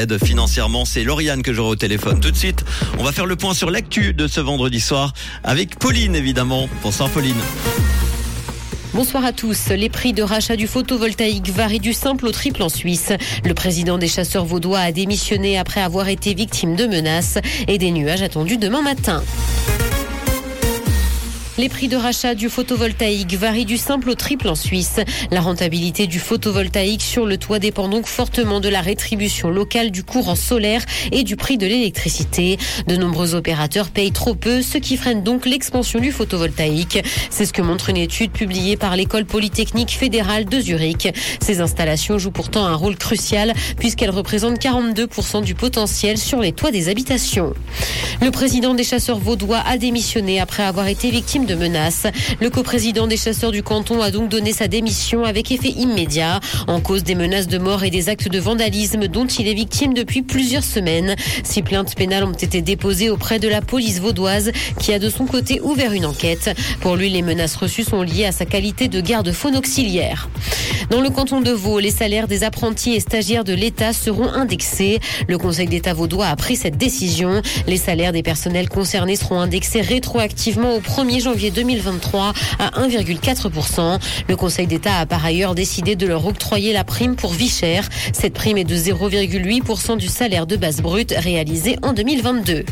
aide financièrement. C'est Lauriane que j'aurai au téléphone tout de suite. On va faire le point sur l'actu de ce vendredi soir avec Pauline évidemment. Bonsoir Pauline. Bonsoir à tous. Les prix de rachat du photovoltaïque varient du simple au triple en Suisse. Le président des chasseurs vaudois a démissionné après avoir été victime de menaces et des nuages attendus demain matin. Les prix de rachat du photovoltaïque varient du simple au triple en Suisse. La rentabilité du photovoltaïque sur le toit dépend donc fortement de la rétribution locale du courant solaire et du prix de l'électricité. De nombreux opérateurs payent trop peu, ce qui freine donc l'expansion du photovoltaïque. C'est ce que montre une étude publiée par l'école polytechnique fédérale de Zurich. Ces installations jouent pourtant un rôle crucial puisqu'elles représentent 42% du potentiel sur les toits des habitations. Le président des chasseurs vaudois a démissionné après avoir été victime de menaces. Le coprésident des chasseurs du canton a donc donné sa démission avec effet immédiat en cause des menaces de mort et des actes de vandalisme dont il est victime depuis plusieurs semaines. Six plaintes pénales ont été déposées auprès de la police vaudoise qui a de son côté ouvert une enquête. Pour lui, les menaces reçues sont liées à sa qualité de garde-faune auxiliaire. Dans le canton de Vaud, les salaires des apprentis et stagiaires de l'État seront indexés. Le Conseil d'État vaudois a pris cette décision. Les salaires des personnels concernés seront indexés rétroactivement au 1er janvier 2023 à 1,4%. Le Conseil d'État a par ailleurs décidé de leur octroyer la prime pour vie chère. Cette prime est de 0,8% du salaire de base brute réalisé en 2022.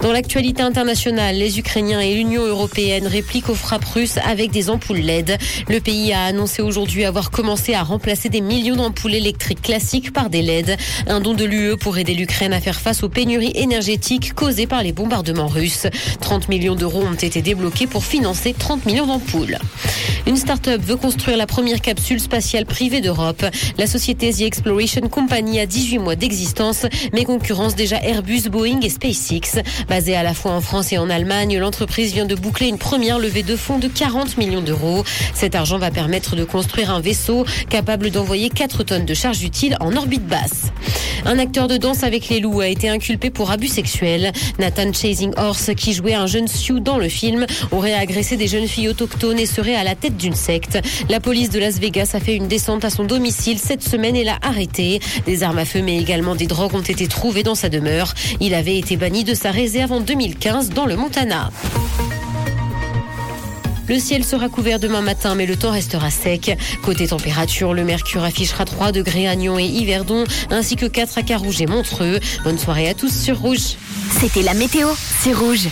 Dans l'actualité internationale, les Ukrainiens et l'Union européenne répliquent aux frappes russes avec des ampoules LED. Le pays a annoncé aujourd'hui avoir commencé à remplacer des millions d'ampoules électriques classiques par des LED. Un don de l'UE pour aider l'Ukraine à faire face aux pénuries énergétiques causées par les bombardements russes. 30 millions d'euros ont été débloqués pour financer 30 millions d'ampoules. Une start-up veut construire la première capsule spatiale privée d'Europe. La société The Exploration Company a 18 mois d'existence, mais concurrence déjà Airbus, Boeing et SpaceX. Basée à la fois en France et en Allemagne, l'entreprise vient de boucler une première levée de fonds de 40 millions d'euros. Cet argent va permettre de construire un vaisseau capable d'envoyer 4 tonnes de charge utile en orbite basse. Un acteur de danse avec les loups a été inculpé pour abus sexuels. Nathan Chasing Horse, qui jouait un jeune Sioux dans le film, aurait agressé des jeunes filles autochtones et serait à la tête d'une secte. La police de Las Vegas a fait une descente à son domicile cette semaine et l'a arrêté. Des armes à feu mais également des drogues ont été trouvées dans sa demeure. Il avait été banni de sa réserve en 2015 dans le Montana. Le ciel sera couvert demain matin, mais le temps restera sec. Côté température, le mercure affichera 3 degrés à Nyon et Yverdon, ainsi que 4 à Carouge et Montreux. Bonne soirée à tous sur Rouge. C'était la météo, c'est Rouge.